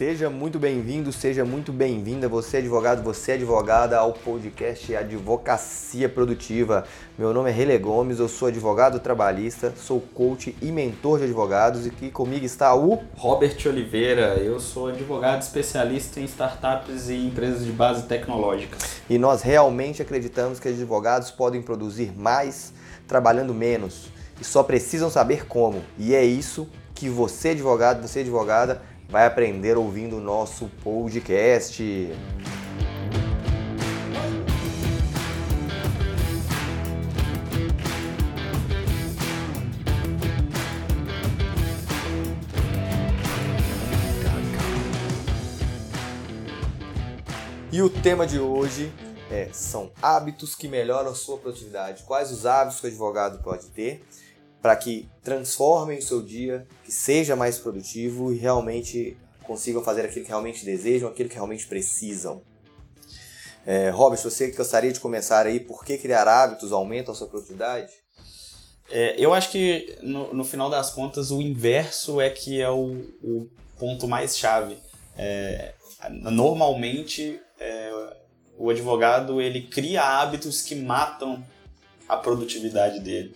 Seja muito bem-vindo, seja muito bem-vinda, você é advogado, você é advogada, ao podcast Advocacia Produtiva. Meu nome é Rele Gomes, eu sou advogado trabalhista, sou coach e mentor de advogados e aqui comigo está o Robert Oliveira. Eu sou advogado especialista em startups e empresas de base tecnológica. E nós realmente acreditamos que advogados podem produzir mais trabalhando menos e só precisam saber como. E é isso que você advogado, você advogada vai aprender ouvindo o nosso podcast. E o tema de hoje é, são hábitos que melhoram a sua produtividade. Quais os hábitos que o advogado pode ter para que transformem o seu dia, que seja mais produtivo e realmente consigam fazer aquilo que realmente desejam, aquilo que realmente precisam. É, Robert, você gostaria de começar aí por que criar hábitos aumenta a sua produtividade? É, eu acho que no, no, final das contas o inverso é que é o, o ponto mais chave. É, normalmente é, o advogado ele cria hábitos que matam a produtividade dele.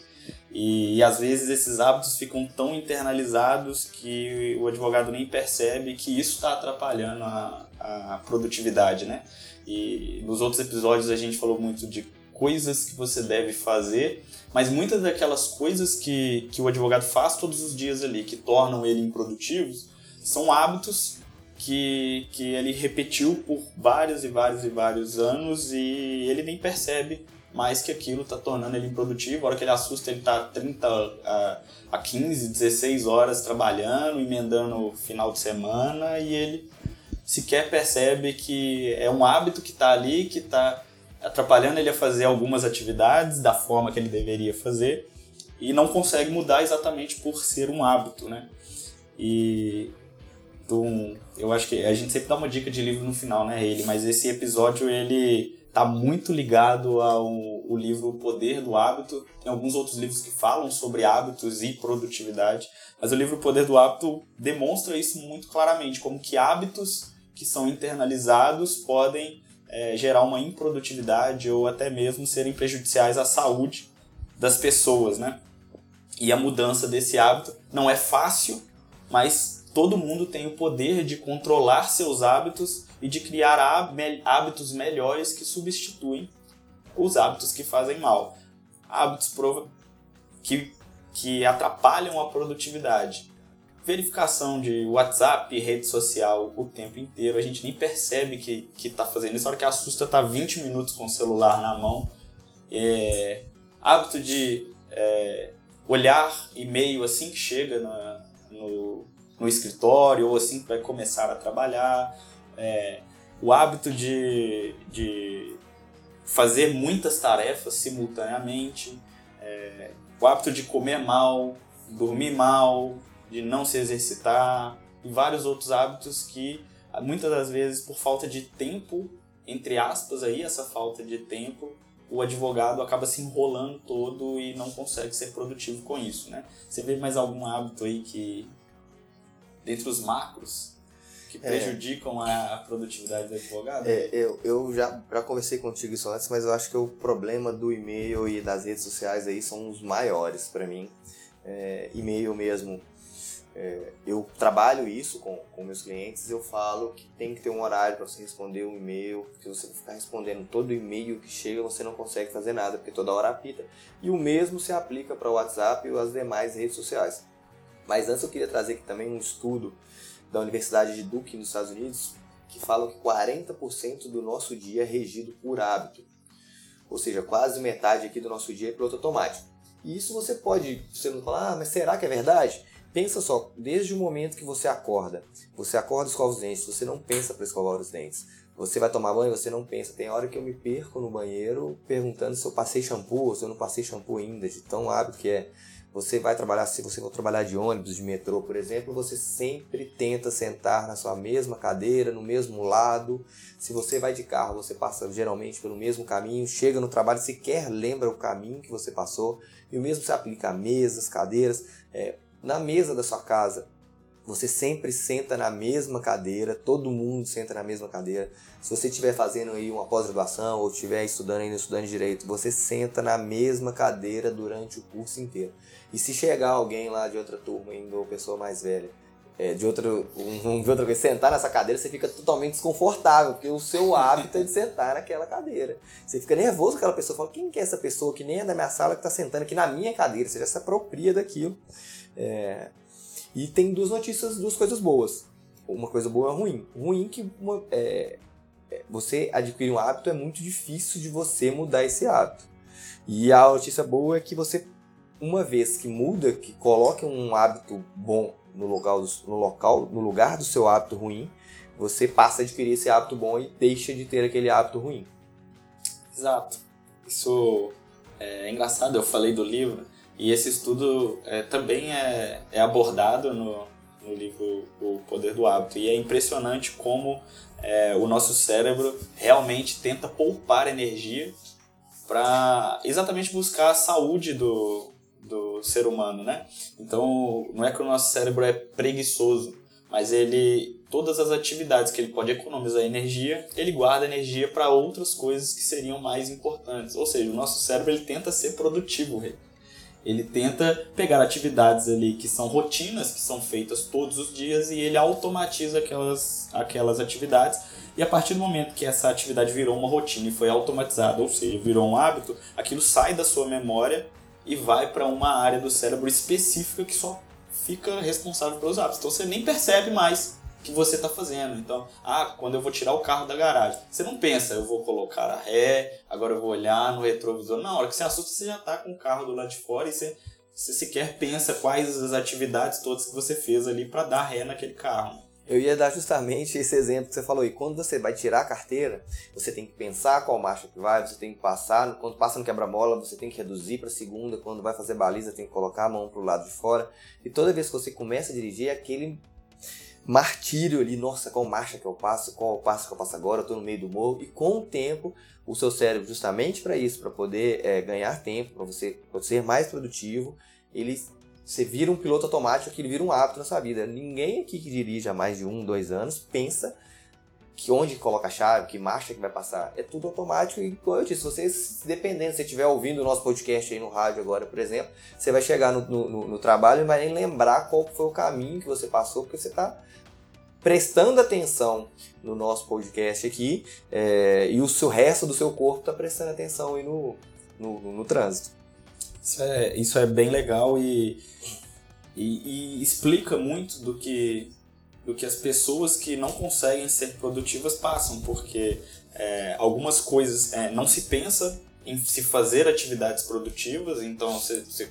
E, e, às vezes esses hábitos ficam tão internalizados que o advogado nem percebe que isso está atrapalhando a, a produtividade, né? E nos outros episódios a gente falou muito de coisas que você deve fazer, mas muitas daquelas coisas que, que o advogado faz todos os dias ali, que tornam ele improdutivo, são hábitos que, que ele repetiu por vários e vários e vários anos e ele nem percebe mais que aquilo está tornando ele improdutivo. A hora que ele assusta, ele está 30 a, a 15, 16 horas trabalhando, emendando o final de semana e ele sequer percebe que é um hábito que está ali, que está atrapalhando ele a fazer algumas atividades da forma que ele deveria fazer e não consegue mudar exatamente por ser um hábito, né? E então, eu acho que a gente sempre dá uma dica de livro no final, né, ele, mas esse episódio ele está muito ligado ao o livro O Poder do Hábito. Tem alguns outros livros que falam sobre hábitos e produtividade, mas o livro O Poder do Hábito demonstra isso muito claramente, como que hábitos que são internalizados podem é, gerar uma improdutividade ou até mesmo serem prejudiciais à saúde das pessoas, né? E a mudança desse hábito não é fácil, mas todo mundo tem o poder de controlar seus hábitos e de criar hábitos melhores que substituem os hábitos que fazem mal. Hábitos que, que atrapalham a produtividade. Verificação de WhatsApp, rede social o tempo inteiro, a gente nem percebe que está fazendo isso. A hora que assusta, tá 20 minutos com o celular na mão. É, hábito de é, olhar e-mail assim que chega na, no, no escritório ou assim que vai começar a trabalhar é, o hábito de, de fazer muitas tarefas simultaneamente, é, o hábito de comer mal, dormir mal, de não se exercitar e vários outros hábitos que muitas das vezes por falta de tempo, entre aspas aí, essa falta de tempo, o advogado acaba se enrolando todo e não consegue ser produtivo com isso, né? Você vê mais algum hábito aí que dentre os macros que é. prejudicam é. a, produtividade do advogado? É, eu, eu já, já conversei contigo isso antes, mas eu acho que o problema do e-mail e das redes sociais aí são os maiores para mim. É, e-mail mesmo. É, eu trabalho isso com, com meus clientes, eu falo que tem que ter um horário para você responder um e-mail, se você ficar respondendo todo e-mail que chega, você não consegue fazer nada, porque toda hora apita. E o mesmo se aplica para o WhatsApp e as demais redes sociais. Mas antes eu queria trazer aqui também um estudo da Universidade de Duke, nos Estados Unidos, que falam que 40% do nosso dia é regido por hábito. Ou seja, quase metade aqui do nosso dia é piloto automático. E isso você pode, você não fala, ah, mas será que é verdade? Pensa só, desde o momento que você acorda, você acorda e escova os dentes, você não pensa para escovar os dentes. Você vai tomar banho, você não pensa. Tem hora que eu me perco no banheiro perguntando se eu passei shampoo ou se eu não passei shampoo ainda, de tão hábito que é. Você vai trabalhar, se você for trabalhar de ônibus, de metrô, por exemplo, você sempre tenta sentar na sua mesma cadeira, no mesmo lado. Se você vai de carro, você passa geralmente pelo mesmo caminho, chega no trabalho, sequer lembra o caminho que você passou. E o mesmo se aplica a mesas, cadeiras. É, na mesa da sua casa, Você sempre senta na mesma cadeira, todo mundo senta na mesma cadeira. Se você estiver fazendo aí uma pós-graduação ou estiver estudando ainda estudando direito, você senta na mesma cadeira durante o curso inteiro. E se chegar alguém lá de outra turma ainda, ou pessoa mais velha, é, de, outro, um, de outra coisa, sentar nessa cadeira, você fica totalmente desconfortável, porque o seu hábito é de sentar naquela cadeira. Você fica nervoso com aquela pessoa, fala, quem que é essa pessoa que nem é da minha sala que está sentando aqui na minha cadeira? Você já se apropria daquilo. É, e tem duas notícias, duas coisas boas. Uma coisa boa e ruim. Ruim que uma, é, é, você adquirir um hábito é muito difícil de você mudar esse hábito. E a notícia boa é que você, uma vez que muda, que coloca um hábito bom no local, no local, no lugar do seu hábito ruim, você passa a adquirir esse hábito bom e deixa de ter aquele hábito ruim. Exato. Isso é engraçado, eu falei do livro, e esse estudo é, também é, é abordado no, no livro O Poder do Hábito. E é impressionante como é, o nosso cérebro realmente tenta poupar energia para exatamente buscar a saúde do, do ser humano, né? Então, não é que o nosso cérebro é preguiçoso, mas ele todas as atividades que ele pode economizar energia, ele guarda energia para outras coisas que seriam mais importantes. Ou seja, o nosso cérebro ele tenta ser produtivo, ele tenta pegar atividades ali que são rotinas, que são feitas todos os dias e ele automatiza aquelas, aquelas atividades. E a partir do momento que essa atividade virou uma rotina e foi automatizada, ou seja, virou um hábito, aquilo sai da sua memória e vai para uma área do cérebro específica que só fica responsável pelos hábitos. Então você nem percebe mais que você está fazendo. Então, ah, quando eu vou tirar o carro da garagem, você não pensa, eu vou colocar a ré, agora eu vou olhar no retrovisor. Na hora que você assusta, você já está com o carro do lado de fora e você, você sequer pensa quais as atividades todas que você fez ali para dar ré naquele carro. Eu ia dar justamente esse exemplo que você falou. E quando você vai tirar a carteira, você tem que pensar qual marcha que vai, você tem que passar. Quando passa no quebra-mola, você tem que reduzir para a segunda. Quando vai fazer baliza, tem que colocar a mão para o lado de fora. E toda vez que você começa a dirigir, é aquele martírio ali, nossa, qual marcha que eu passo, qual passo que eu passo agora, eu estou no meio do morro, e com o tempo, o seu cérebro, justamente para isso, para poder é, ganhar tempo, para você ser mais produtivo, ele você vira um piloto automático que ele vira um hábito na sua vida. Ninguém aqui que dirige há mais de um, dois anos pensa que onde coloca a chave, que marcha que vai passar. É tudo automático e, como eu disse, você, dependendo, se você estiver ouvindo o nosso podcast aí no rádio agora, por exemplo, você vai chegar no, no, no trabalho e vai nem lembrar qual foi o caminho que você passou, porque você está prestando atenção no nosso podcast aqui é, e o seu resto do seu corpo está prestando atenção aí no, no, no, trânsito. Isso é, isso é bem legal e, e, e, explica muito do que, do que as pessoas que não conseguem ser produtivas passam, porque é, algumas coisas é, não se pensa em se fazer atividades produtivas, então você, você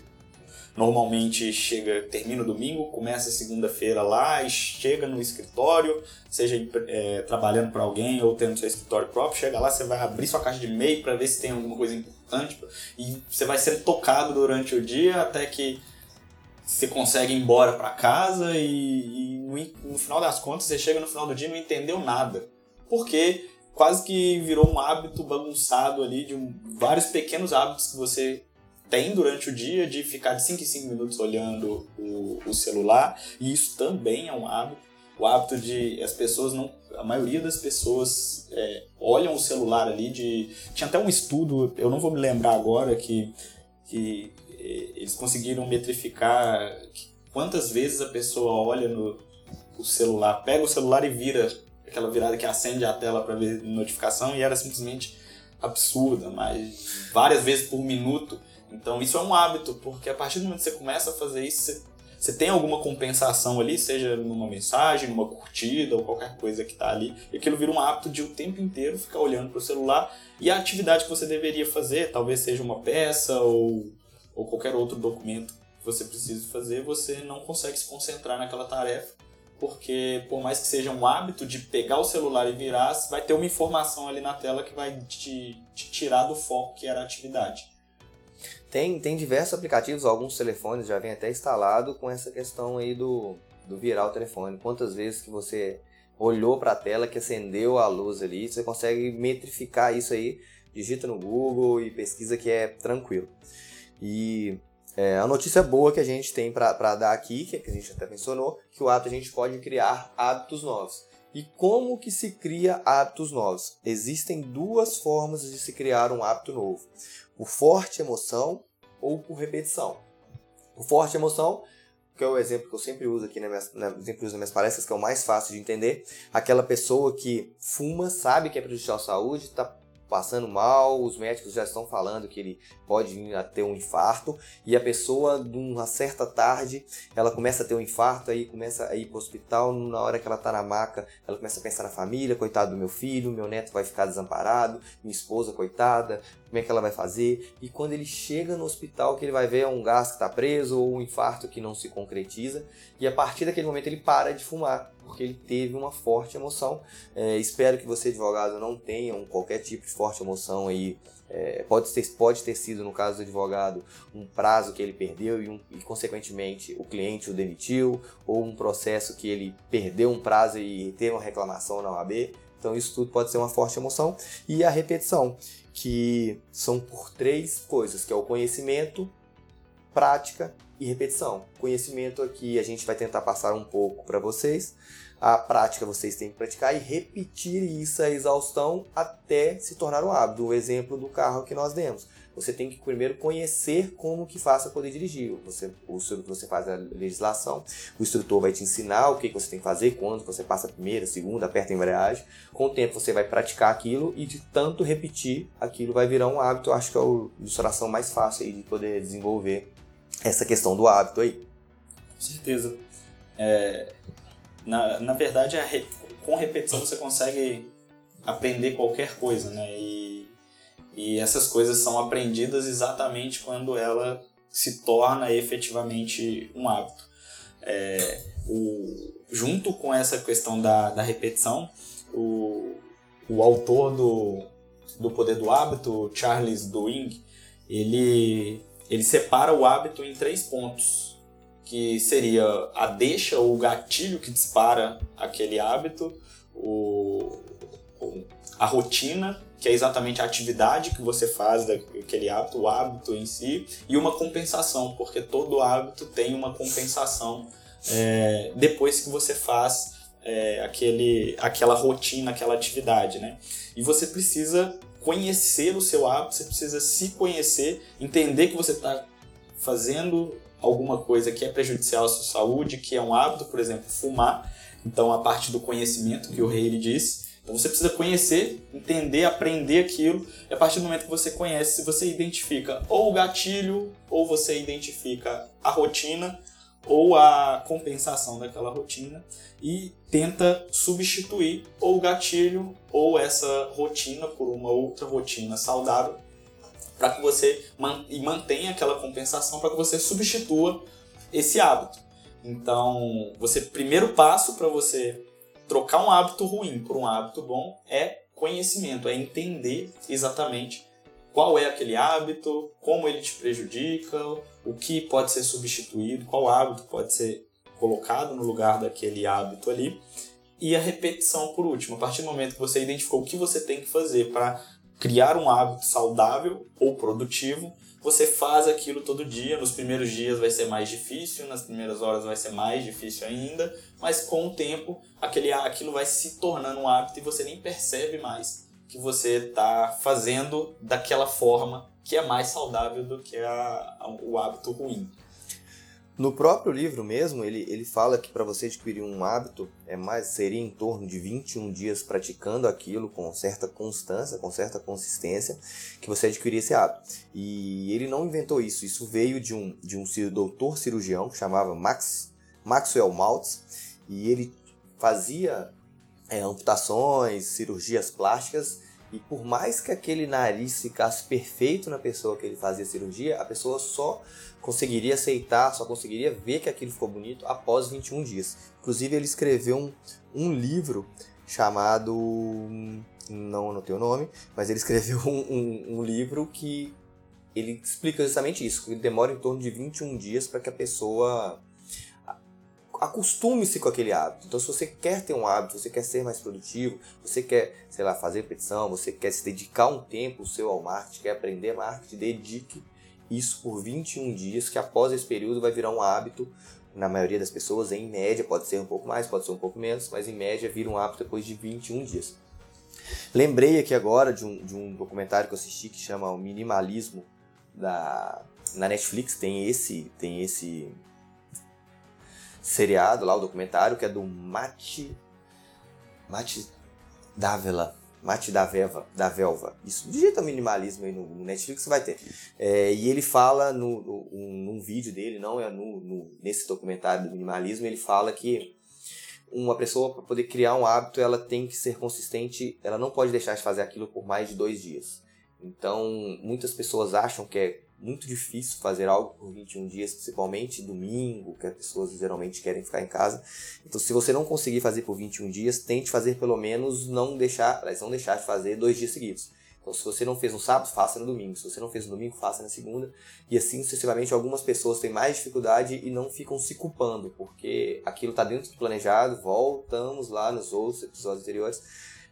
normalmente chega, termina o domingo, começa segunda-feira lá e chega no escritório, seja é, trabalhando para alguém ou tendo seu escritório próprio, chega lá, você vai abrir sua caixa de e-mail para ver se tem alguma coisa importante e você vai ser tocado durante o dia até que você consegue ir embora para casa e, e no, final das contas você chega no final do dia e não entendeu nada. Porque quase que virou um hábito bagunçado ali de um, vários pequenos hábitos que você tem durante o dia de ficar de 5 em 5 minutos olhando o, o celular, e isso também é um hábito. O hábito de as pessoas não. A maioria das pessoas é, olham o celular ali de. Tinha até um estudo, eu não vou me lembrar agora, que, que é, eles conseguiram metrificar quantas vezes a pessoa olha no o celular, pega o celular e vira aquela virada que acende a tela para ver notificação e era simplesmente absurda, mas várias vezes por minuto. Então isso é um hábito, porque a partir do momento que você começa a fazer isso, você, você tem alguma compensação ali, seja numa mensagem, numa curtida ou qualquer coisa que está ali, e aquilo vira um hábito de o tempo inteiro ficar olhando para o celular e a atividade que você deveria fazer, talvez seja uma peça ou, ou qualquer outro documento que você precise fazer, você não consegue se concentrar naquela tarefa porque por mais que seja um hábito de pegar o celular e virar, vai ter uma informação ali na tela que vai te, te tirar do foco que era a atividade. Tem, tem diversos aplicativos, alguns telefones já vem até instalado com essa questão aí do, do virar o telefone. Quantas vezes que você olhou para a tela que acendeu a luz ali, você consegue metrificar isso aí, digita no Google e pesquisa que é tranquilo. E É, a notícia boa que a gente tem para dar aqui, que a gente até mencionou, que o hábito a gente pode criar hábitos novos. E como que se cria hábitos novos? Existem duas formas de se criar um hábito novo: por forte emoção ou por repetição. Por forte emoção, que é o exemplo que eu sempre uso aqui, nas minhas, uso nas minhas palestras, que é o mais fácil de entender, aquela pessoa que fuma, sabe que é prejudicial à saúde, está passando mal, os médicos já estão falando que ele pode vir a ter um infarto e a pessoa, de uma certa tarde, ela começa a ter um infarto, aí começa a ir para o hospital, na hora que ela está na maca, ela começa a pensar na família, coitado do meu filho, meu neto vai ficar desamparado, minha esposa, coitada, como é que ela vai fazer? E quando ele chega no hospital, que ele vai ver um gás que está preso ou um infarto que não se concretiza, e a partir daquele momento ele para de fumar porque ele teve uma forte emoção. É, espero que você, advogado, não tenha um, qualquer tipo de forte emoção aí. É, pode, ter, pode ter sido, no caso do advogado, um prazo que ele perdeu e, um, e, consequentemente, o cliente o demitiu, ou um processo que ele perdeu um prazo e teve uma reclamação na OAB. Então, isso tudo pode ser uma forte emoção. E a repetição, que são por três coisas, que é o conhecimento, prática e repetição. Conhecimento aqui a gente vai tentar passar um pouco para vocês. A prática vocês têm que praticar e repetir isso a exaustão até se tornar um hábito. O exemplo do carro que nós demos. Você tem que primeiro conhecer como que faça poder dirigir. Você, o, você faz a legislação, o instrutor vai te ensinar o que, que você tem que fazer, quando você passa a primeira, a segunda, aperta a embreagem. Com o tempo você vai praticar aquilo e de tanto repetir, aquilo vai virar um hábito. Acho que é a ilustração mais fácil de poder desenvolver essa questão do hábito aí. Com certeza. É, na, na verdade, re, com repetição você consegue aprender qualquer coisa, né? E, e essas coisas são aprendidas exatamente quando ela se torna efetivamente um hábito. É, o, junto com essa questão da, da repetição, o, o autor do, do Poder do Hábito, Charles Duhigg, ele ele separa o hábito em três pontos, que seria a deixa ou o gatilho que dispara aquele hábito, o, a rotina, que é exatamente a atividade que você faz daquele hábito, o hábito em si, e uma compensação, porque todo hábito tem uma compensação é, depois que você faz é, aquele, aquela rotina, aquela atividade, né? E você precisa conhecer o seu hábito, você precisa se conhecer, entender que você está fazendo alguma coisa que é prejudicial à sua saúde, que é um hábito, por exemplo, fumar. Então, a parte do conhecimento que o rei disse. Então, você precisa conhecer, entender, aprender aquilo. E a partir do momento que você conhece, você identifica ou o gatilho, ou você identifica a rotina, ou a compensação daquela rotina e tenta substituir ou o gatilho ou essa rotina por uma outra rotina saudável para que você man e mantenha aquela compensação para que você substitua esse hábito. Então, você primeiro passo para você trocar um hábito ruim por um hábito bom é conhecimento, é entender exatamente qual é aquele hábito, como ele te prejudica, o que pode ser substituído, qual hábito pode ser colocado no lugar daquele hábito ali. E a repetição por último, a partir do momento que você identificou o que você tem que fazer para criar um hábito saudável ou produtivo, você faz aquilo todo dia. Nos primeiros dias vai ser mais difícil, nas primeiras horas vai ser mais difícil ainda, mas com o tempo aquele, aquilo vai se tornando um hábito e você nem percebe mais que você está fazendo daquela forma que é mais saudável do que a, a, o hábito ruim. No próprio livro mesmo, ele, ele fala que para você adquirir um hábito é mais seria em torno de 21 dias praticando aquilo com certa constância, com certa consistência, que você adquiria esse hábito. E ele não inventou isso, isso veio de um, de um doutor cirurgião que chamava Max, Maxwell Maltz, e ele fazia é, amputações, cirurgias plásticas e por mais que aquele nariz ficasse perfeito na pessoa que ele fazia cirurgia, a pessoa só conseguiria aceitar, só conseguiria ver que aquilo ficou bonito após 21 dias. Inclusive, ele escreveu um, um livro chamado. Não anotei o nome, mas ele escreveu um, um, um livro que ele explica justamente isso, que demora em torno de 21 dias para que a pessoa acostume-se com aquele hábito. Então, se você quer ter um hábito, você quer ser mais produtivo, você quer, sei lá, fazer petição, você quer se dedicar um tempo seu ao marketing, quer aprender marketing, dedique isso por 21 dias, que após esse período vai virar um hábito na maioria das pessoas, em média, pode ser um pouco mais, pode ser um pouco menos, mas em média vira um hábito depois de 21 dias. Lembrei aqui agora de um, de um documentário que eu assisti que chama O Minimalismo da na Netflix tem esse tem esse seriado lá o documentário que é do Mate Mate Davela Mate da Velva, da Velva. Isso, digita minimalismo aí no, Netflix, você vai ter. É, e ele fala no, no, num vídeo dele, não é no, no, nesse documentário do minimalismo, ele fala que uma pessoa, para poder criar um hábito, ela tem que ser consistente, ela não pode deixar de fazer aquilo por mais de dois dias. Então, muitas pessoas acham que é muito difícil fazer algo por 21 dias, principalmente domingo, que as pessoas geralmente querem ficar em casa. Então, se você não conseguir fazer por 21 dias, tente fazer pelo menos não deixar, não deixar de fazer dois dias seguidos. Então, se você não fez no sábado, faça no domingo. Se você não fez no domingo, faça na segunda. E assim sucessivamente, algumas pessoas têm mais dificuldade e não ficam se culpando, porque aquilo está dentro do planejado. Voltamos lá nos outros episódios anteriores.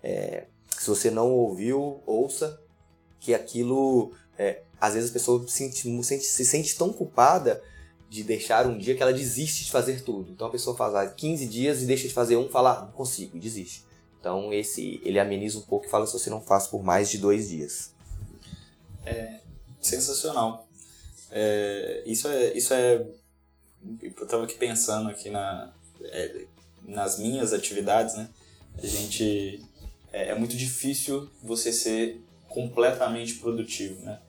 É, se você não ouviu, ouça que aquilo é, às vezes a pessoa se sente, se sente tão culpada de deixar um dia que ela desiste de fazer tudo. Então a pessoa faz 15 dias e deixa de fazer um, fala, ah, não consigo, e desiste. Então esse ele ameniza um pouco e fala se você não faz por mais de dois dias. É sensacional. É, isso é isso é eu estava aqui pensando aqui na é, nas minhas atividades, né? A gente é, é muito difícil você ser completamente produtivo, né?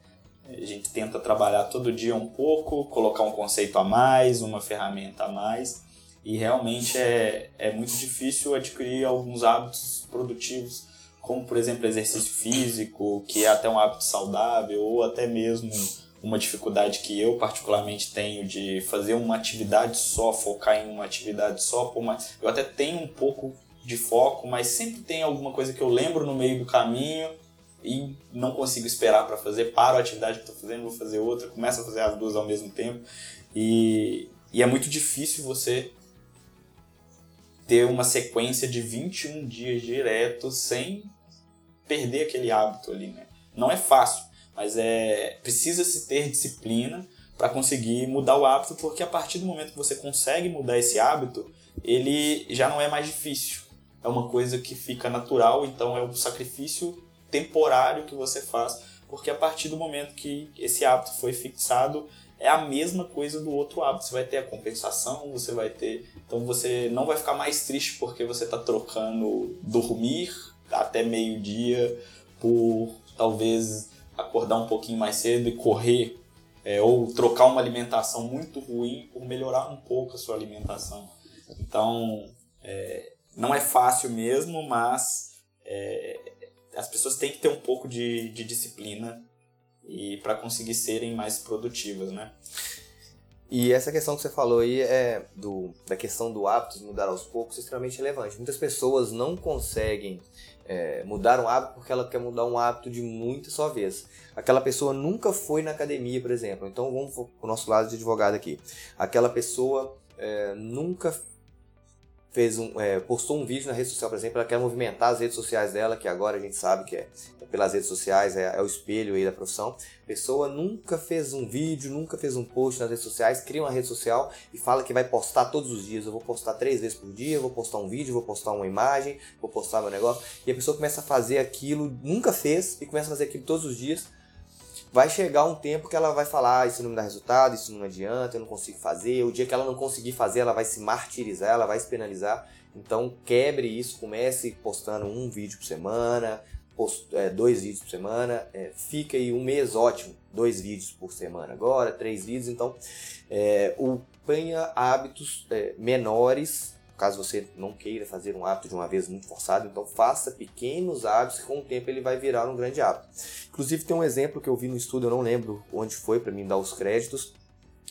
A gente tenta trabalhar todo dia um pouco, colocar um conceito a mais, uma ferramenta a mais, e realmente é, é muito difícil adquirir alguns hábitos produtivos, como por exemplo exercício físico, que é até um hábito saudável, ou até mesmo uma dificuldade que eu particularmente tenho de fazer uma atividade só, focar em uma atividade só, por mais... eu até tenho um pouco de foco, mas sempre tem alguma coisa que eu lembro no meio do caminho e não consigo esperar para fazer, paro a atividade que estou fazendo, vou fazer outra, começo a fazer as duas ao mesmo tempo e, e é muito difícil você ter uma sequência de 21 dias diretos sem perder aquele hábito ali, né? Não é fácil, mas é precisa se ter disciplina para conseguir mudar o hábito, porque a partir do momento que você consegue mudar esse hábito, ele já não é mais difícil. É uma coisa que fica natural, então é um sacrifício temporário que você faz, porque a partir do momento que esse hábito foi fixado, é a mesma coisa do outro hábito. Você vai ter a compensação, você vai ter. Então você não vai ficar mais triste porque você está trocando dormir até meio-dia por talvez acordar um pouquinho mais cedo e correr. É, ou trocar uma alimentação muito ruim por melhorar um pouco a sua alimentação. Então, é, não é fácil mesmo, mas é, as pessoas têm que ter um pouco de, de disciplina e para conseguir serem mais produtivas, né? E essa questão que você falou aí é do, da questão do hábito de mudar aos poucos é extremamente relevante. Muitas pessoas não conseguem é, mudar um hábito porque ela quer mudar um hábito de muita só vez. Aquela pessoa nunca foi na academia, por exemplo. Então vamos para o nosso lado de advogado aqui. Aquela pessoa é, nunca fez um, é, postou um vídeo na rede social, por exemplo, ela quer movimentar as redes sociais dela, que agora a gente sabe que é, é pelas redes sociais, é, é, o espelho aí da profissão. A pessoa nunca fez um vídeo, nunca fez um post nas redes sociais, cria uma rede social e fala que vai postar todos os dias. Eu vou postar três vezes por dia, vou postar um vídeo, vou postar uma imagem, vou postar meu negócio. E a pessoa começa a fazer aquilo, nunca fez, e começa a fazer aquilo todos os dias vai chegar um tempo que ela vai falar, ah, isso não me dá resultado, isso não adianta, eu não consigo fazer. O dia que ela não conseguir fazer, ela vai se martirizar, ela vai se penalizar. Então quebre isso, comece postando um vídeo por semana, post, é, dois vídeos por semana, é, fica aí um mês ótimo, dois vídeos por semana agora, três vídeos, então é, o, tenha hábitos é, menores caso você não queira fazer um hábito de uma vez muito forçado, então faça pequenos hábitos que com o tempo ele vai virar um grande hábito. Inclusive tem um exemplo que eu vi no estudo, eu não lembro onde foi para mim dar os créditos,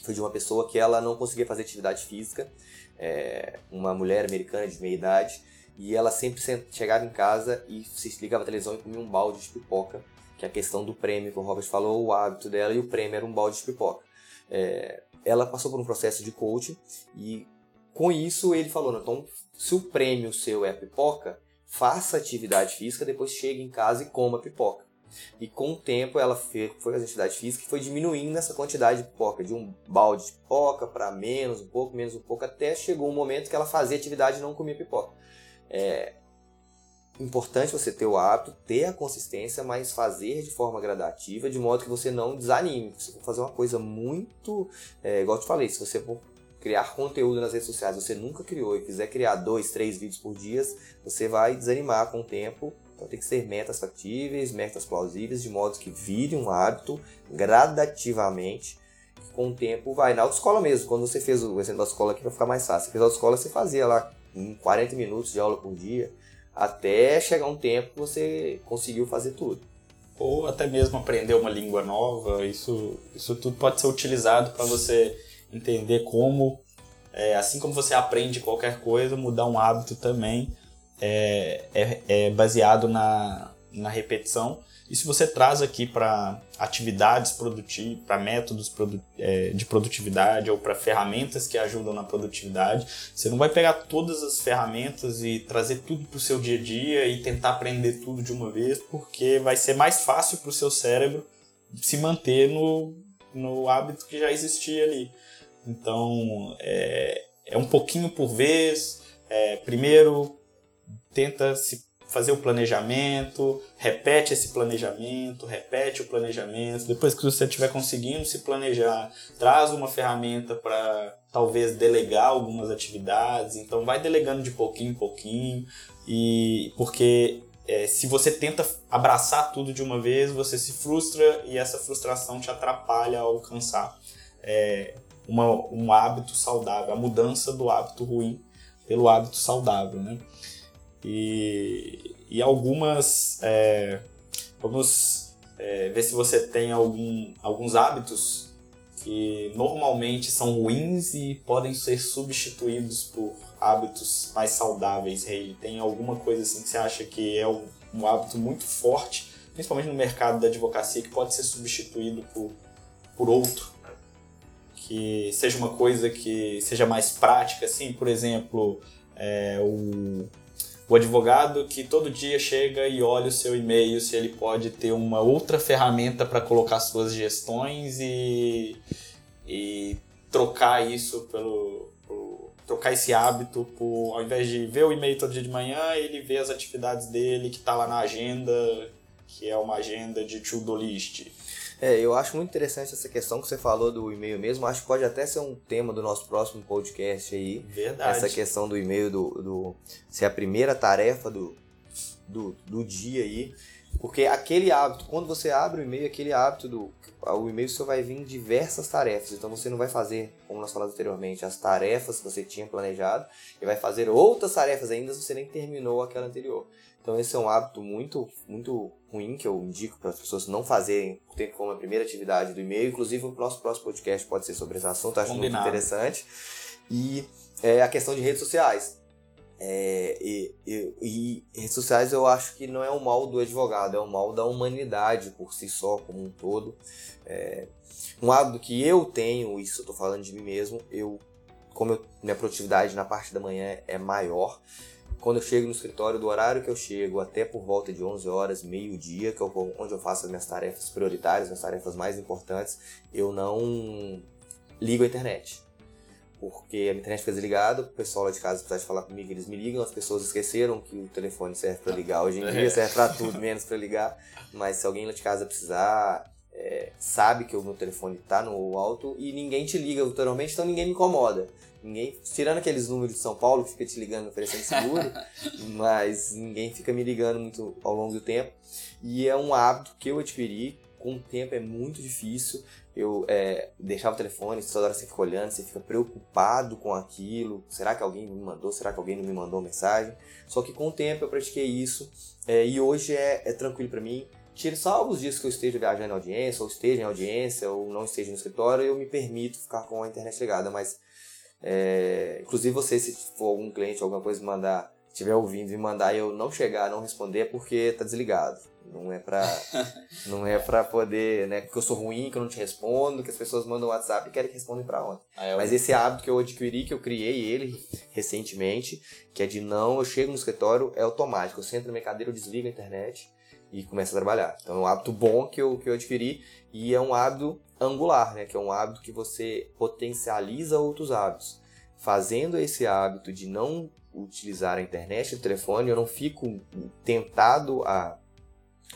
foi de uma pessoa que ela não conseguia fazer atividade física, é, uma mulher americana de meia idade, e ela sempre chegava em casa e se ligava a televisão e comia um balde de pipoca, que é a questão do prêmio que o Robert falou, o hábito dela, e o prêmio era um balde de pipoca. É, ela passou por um processo de coaching e com isso, ele falou: então, se o prêmio seu é a pipoca, faça atividade física, depois chegue em casa e coma pipoca. E com o tempo ela foi, a atividade física e foi diminuindo essa quantidade de pipoca, de um balde de pipoca para menos, um pouco, menos um pouco, até chegou um momento que ela fazia atividade e não comia pipoca. É importante você ter o hábito, ter a consistência, mas fazer de forma gradativa, de modo que você não desanime. Você for fazer uma coisa muito. É, igual eu te falei, se você for criar conteúdo nas redes sociais, você nunca criou e quiser criar dois, três vídeos por dia, você vai desanimar com o tempo. Então tem que ser metas factíveis, metas plausíveis, de modo que vire um hábito gradativamente. Com o tempo vai. Na autoescola mesmo, quando você fez o exemplo da escola aqui, vai ficar mais fácil. Você fez a autoescola, você fazia lá 40 minutos de aula por dia, até chegar um tempo que você conseguiu fazer tudo. Ou até mesmo aprender uma língua nova, isso, isso tudo pode ser utilizado para você entender como, é, assim como você aprende qualquer coisa, mudar um hábito também é, é, é baseado na, na repetição. E se você traz aqui para atividades produtivas, para métodos produ é, de produtividade ou para ferramentas que ajudam na produtividade, você não vai pegar todas as ferramentas e trazer tudo para o seu dia a dia e tentar aprender tudo de uma vez, porque vai ser mais fácil para o seu cérebro se manter no, no hábito que já existia ali. Então, é, é um pouquinho por vez. É, primeiro, tenta se fazer o planejamento, repete esse planejamento, repete o planejamento. Depois que você estiver conseguindo se planejar, traz uma ferramenta para talvez delegar algumas atividades. Então, vai delegando de pouquinho em pouquinho. E porque é, se você tenta abraçar tudo de uma vez, você se frustra e essa frustração te atrapalha a alcançar é, uma, um hábito saudável, a mudança do hábito ruim pelo hábito saudável, né? E, e algumas. É, vamos é, ver se você tem algum, alguns hábitos que normalmente são ruins e podem ser substituídos por hábitos mais saudáveis, Rei. Tem alguma coisa assim que você acha que é um, um hábito muito forte, principalmente no mercado da advocacia, que pode ser substituído por, por outro? Que seja uma coisa que seja mais prática, assim, por exemplo, é, o o advogado que todo dia chega e olha o seu e-mail se ele pode ter uma outra ferramenta para colocar suas gestões e, e trocar isso pelo, pelo, trocar esse hábito por, ao invés de ver o e-mail todo dia de manhã ele vê as atividades dele que está lá na agenda que é uma agenda de to-do list é, eu acho muito interessante essa questão que você falou do e-mail mesmo. Acho que pode até ser um tema do nosso próximo podcast aí. Verdade. Essa questão do e-mail, do, do ser a primeira tarefa do, do, do dia aí. Porque aquele hábito, quando você abre o e-mail, aquele hábito do. O e-mail só vai vir diversas tarefas. Então você não vai fazer, como nós falamos anteriormente, as tarefas que você tinha planejado. E vai fazer outras tarefas ainda se você nem terminou aquela anterior. Então esse é um hábito muito, muito ruim que eu indico para as pessoas não fazerem ter como a primeira atividade do e-mail. Inclusive o nosso próximo podcast pode ser sobre esse assunto, acho Combinado. muito interessante. E é, a questão de redes sociais. É, e, e, e, redes sociais eu acho que não é um mal do advogado, é um mal da humanidade por si só, como um todo. É, um hábito que eu tenho, isso eu estou falando de mim mesmo, eu, como eu, minha produtividade na parte da manhã é maior, quando eu chego no escritório, do horário que eu chego até por volta de 11 horas, meio-dia, que é onde eu faço as minhas tarefas prioritárias, as tarefas mais importantes, eu não ligo a internet. Porque a internet fica desligada, o pessoal lá de casa precisa de falar comigo, eles me ligam, as pessoas esqueceram que o telefone serve para ligar. Hoje em dia serve para tudo, menos para ligar. Mas se alguém lá de casa precisar, é, sabe que o meu telefone está no alto e ninguém te liga literalmente, então ninguém me incomoda. Ninguém, tirando aqueles números de São Paulo que fica te ligando oferecendo seguro, mas ninguém fica me ligando muito ao longo do tempo. E é um hábito que eu adquiri, com o tempo é muito difícil. Eu é, deixava o telefone, toda hora você fica olhando, você fica preocupado com aquilo. Será que alguém me mandou? Será que alguém não me mandou mensagem? Só que com o tempo eu pratiquei isso é, e hoje é, é tranquilo para mim. Tira só alguns dias que eu esteja viajando em audiência, ou esteja em audiência, ou não esteja no escritório, eu me permito ficar com a internet ligada, mas é, inclusive você, se for algum cliente, alguma coisa mandar, estiver ouvindo e mandar e eu não chegar, não responder, é porque tá desligado. Não é pra, não é pra poder, né? Porque eu sou ruim, que eu não te respondo, que as pessoas mandam WhatsApp e querem que respondem pra ontem. Ah, eu... Mas esse hábito que eu adquiri, que eu criei ele recentemente, que é de não, eu chego no escritório, é automático. Eu sento na minha cadeira, eu desligo a internet e começo a trabalhar. Então é um hábito bom que eu, que eu adquiri e é um hábito angular, né? Que é um hábito que você potencializa outros hábitos. Fazendo esse hábito de não utilizar a internet o telefone, eu não fico tentado a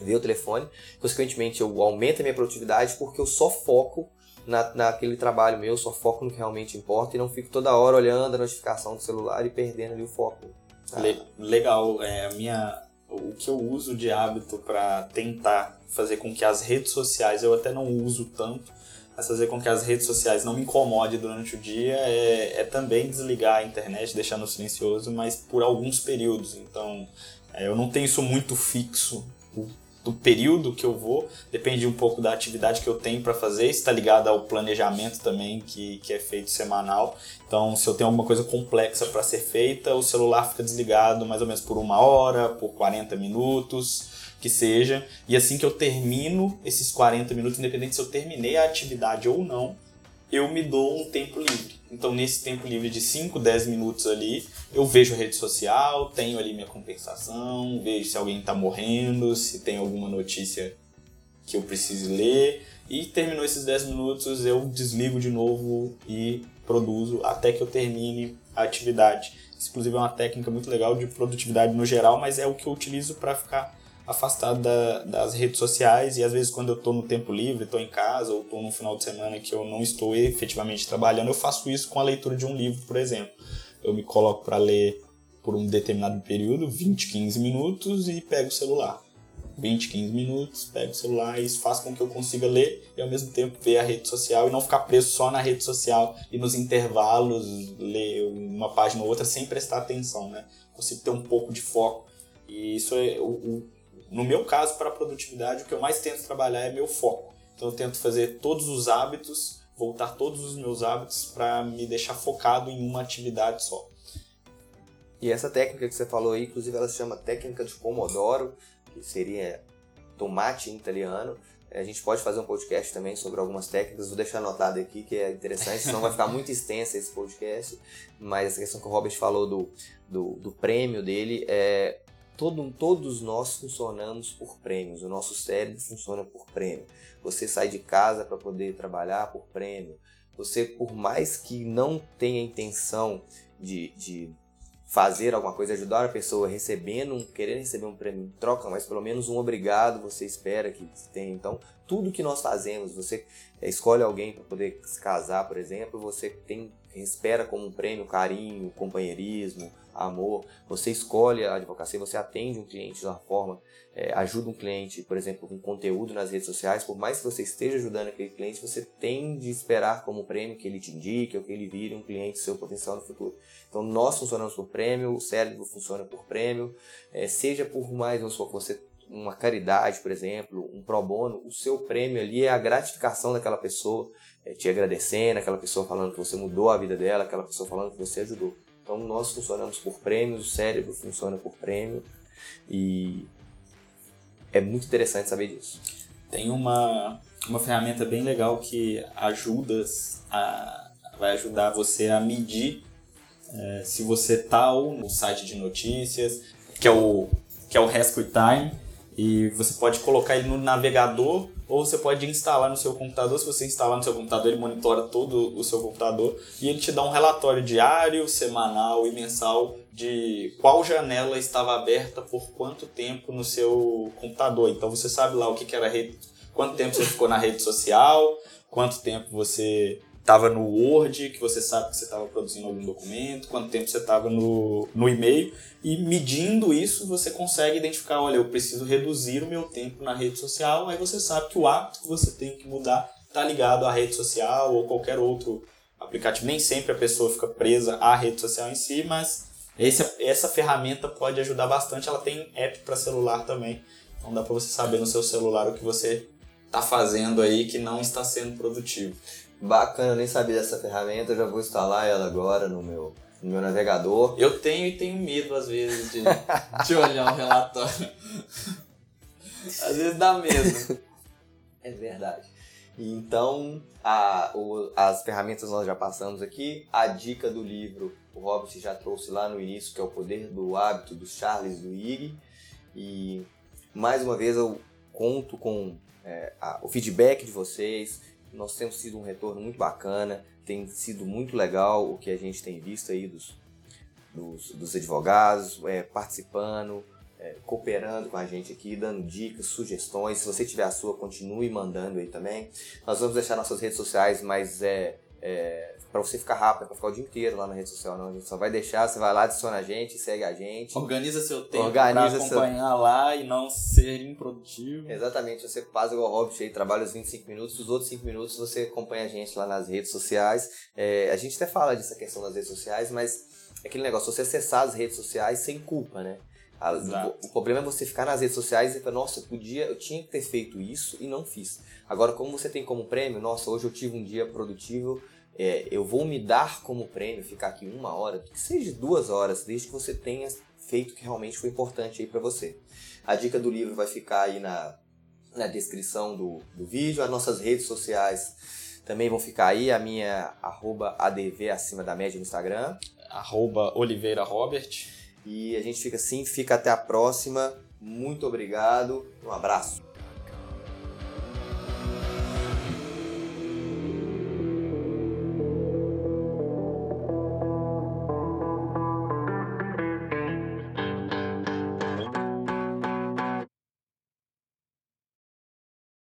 ver o telefone. Consequentemente, eu aumento a minha produtividade porque eu só foco na, naquele trabalho meu, só foco no que realmente importa e não fico toda hora olhando a notificação do celular e perdendo ali o foco. Tá? legal. É, a minha, o que eu uso de hábito para tentar fazer com que as redes sociais, eu até não uso tanto, mas fazer com que as redes sociais não me incomodem durante o dia é, é também desligar a internet, deixar no silencioso, mas por alguns períodos. Então, é, eu não tenho isso muito fixo do período que eu vou, depende um pouco da atividade que eu tenho para fazer, está ligado ao planejamento também que, que é feito semanal. Então, se eu tenho alguma coisa complexa para ser feita, o celular fica desligado mais ou menos por uma hora, por 40 minutos, que seja. E assim que eu termino esses 40 minutos, independente se eu terminei a atividade ou não, eu me dou um tempo livre. Então, nesse tempo livre de 5, 10 minutos ali, eu vejo a rede social, tenho ali minha compensação, vejo se alguém está morrendo, se tem alguma notícia que eu precise ler. E terminou esses 10 minutos, eu desligo de novo e produzo até que eu termine a atividade. Isso, inclusive, é uma técnica muito legal de produtividade no geral, mas é o que eu utilizo para ficar afastado da, das redes sociais e às vezes quando eu estou no tempo livre, estou em casa ou estou no final de semana que eu não estou efetivamente trabalhando, eu faço isso com a leitura de um livro, por exemplo. Eu me coloco para ler por um determinado período, 20, 15 minutos e pego o celular. 20, 15 minutos, pego o celular e isso faz com que eu consiga ler e ao mesmo tempo ver a rede social e não ficar preso só na rede social e nos intervalos ler uma página ou outra sem prestar atenção, né? Consigo ter um pouco de foco e isso é o, o no meu caso, para a produtividade, o que eu mais tento trabalhar é meu foco. Então eu tento fazer todos os hábitos, voltar todos os meus hábitos para me deixar focado em uma atividade só. E essa técnica que você falou aí, inclusive ela se chama técnica de Pomodoro, que seria tomate em italiano. A gente pode fazer um podcast também sobre algumas técnicas, vou deixar anotado aqui que é interessante, senão vai ficar muito extensa esse podcast. Mas essa questão que o Robert falou do, do, do prêmio dele, é, Todo, todos nós funcionamos por prêmios, o nosso cérebro funciona por prêmio. Você sai de casa para poder trabalhar por prêmio. Você, por mais que não tenha intenção de, de fazer alguma coisa, ajudar a pessoa recebendo, querendo receber um prêmio em troca, mas pelo menos um obrigado você espera que tenha. Então, tudo que nós fazemos, você escolhe alguém para poder se casar, por exemplo, você tem espera como um prêmio carinho, companheirismo, amor. Você escolhe a advocacia, você atende um cliente de uma forma, é, ajuda um cliente, por exemplo, com conteúdo nas redes sociais. Por mais que você esteja ajudando aquele cliente, você tem de esperar como prêmio que ele te indique ou que ele vire um cliente seu potencial no futuro. Então nós funcionamos por prêmio, o cérebro funciona por prêmio, é, seja por mais, vamos supor, você uma caridade, por exemplo, um pro bono, o seu prêmio ali é a gratificação daquela pessoa, é, te agradecendo, aquela pessoa falando que você mudou a vida dela, aquela pessoa falando que você ajudou. Então nós funcionamos por prêmios, o cérebro funciona por prêmio e é muito interessante saber disso. Tem uma, uma ferramenta bem legal que ajuda a, vai ajudar você a medir é, se você está no site de notícias, que é o que é o Rescue Time, e você pode colocar ele no navegador ou você pode instalar no seu computador. Se você instalar no seu computador, ele monitora todo o seu computador e ele te dá um relatório diário, semanal e mensal de qual janela estava aberta por quanto tempo no seu computador. Então você sabe lá o que, era rede, quanto tempo você ficou na rede social, quanto tempo você estava no Word, que você sabe que você estava produzindo algum documento, quanto tempo você estava no, no e-mail, e medindo isso você consegue identificar, olha, eu preciso reduzir o meu tempo na rede social, aí você sabe que o hábito que você tem que mudar está ligado à rede social ou qualquer outro aplicativo. Nem sempre a pessoa fica presa à rede social em si, mas esse, essa ferramenta pode ajudar bastante. Ela tem app para celular também, então dá para você saber no seu celular o que você está fazendo aí que não está sendo produtivo. Bacana, eu nem sabia dessa ferramenta, eu já vou instalar ela agora no meu, no meu navegador. Eu tenho e tenho medo às vezes de, de olhar o relatório. Às vezes dá medo. É verdade. Então, a, o, as ferramentas nós já passamos aqui. A dica do livro, o Robert já trouxe lá no início, que é o Poder do Hábito, do Charles Duhigg. E mais uma vez eu conto com é, a, o feedback de vocês. Nós temos tido um retorno muito bacana, tem sido muito legal o que a gente tem visto aí dos, dos, dos advogados é, participando, é, cooperando com a gente aqui, dando dicas, sugestões. Se você tiver a sua, continue mandando aí também. Nós vamos deixar nossas redes sociais, mas é, é para você ficar rápido, para ficar o dia inteiro lá na rede social, não. A gente só vai deixar, você vai lá, adiciona a gente, segue a gente. Organiza seu tempo Organiza pra acompanhar seu... lá e não ser improdutivo. Exatamente, você faz igual o Hobbit aí, trabalha os 25 minutos, os outros 5 minutos você acompanha a gente lá nas redes sociais. É, a gente até fala dessa questão das redes sociais, mas é aquele negócio, você acessar as redes sociais sem culpa, né? o problema é você ficar nas redes sociais e falar, nossa, eu podia, eu tinha que ter feito isso e não fiz. Agora, como você tem como prêmio, nossa, hoje eu tive um dia produtivo, é, eu vou me dar como prêmio ficar aqui uma hora, que seja duas horas, desde que você tenha feito o que realmente foi importante aí para você. A dica do livro vai ficar aí na, na descrição do, do vídeo, as nossas redes sociais também vão ficar aí, a minha arroba ADV acima da média no Instagram. Arroba Oliveira Robert. E a gente fica assim, fica até a próxima. Muito obrigado, um abraço.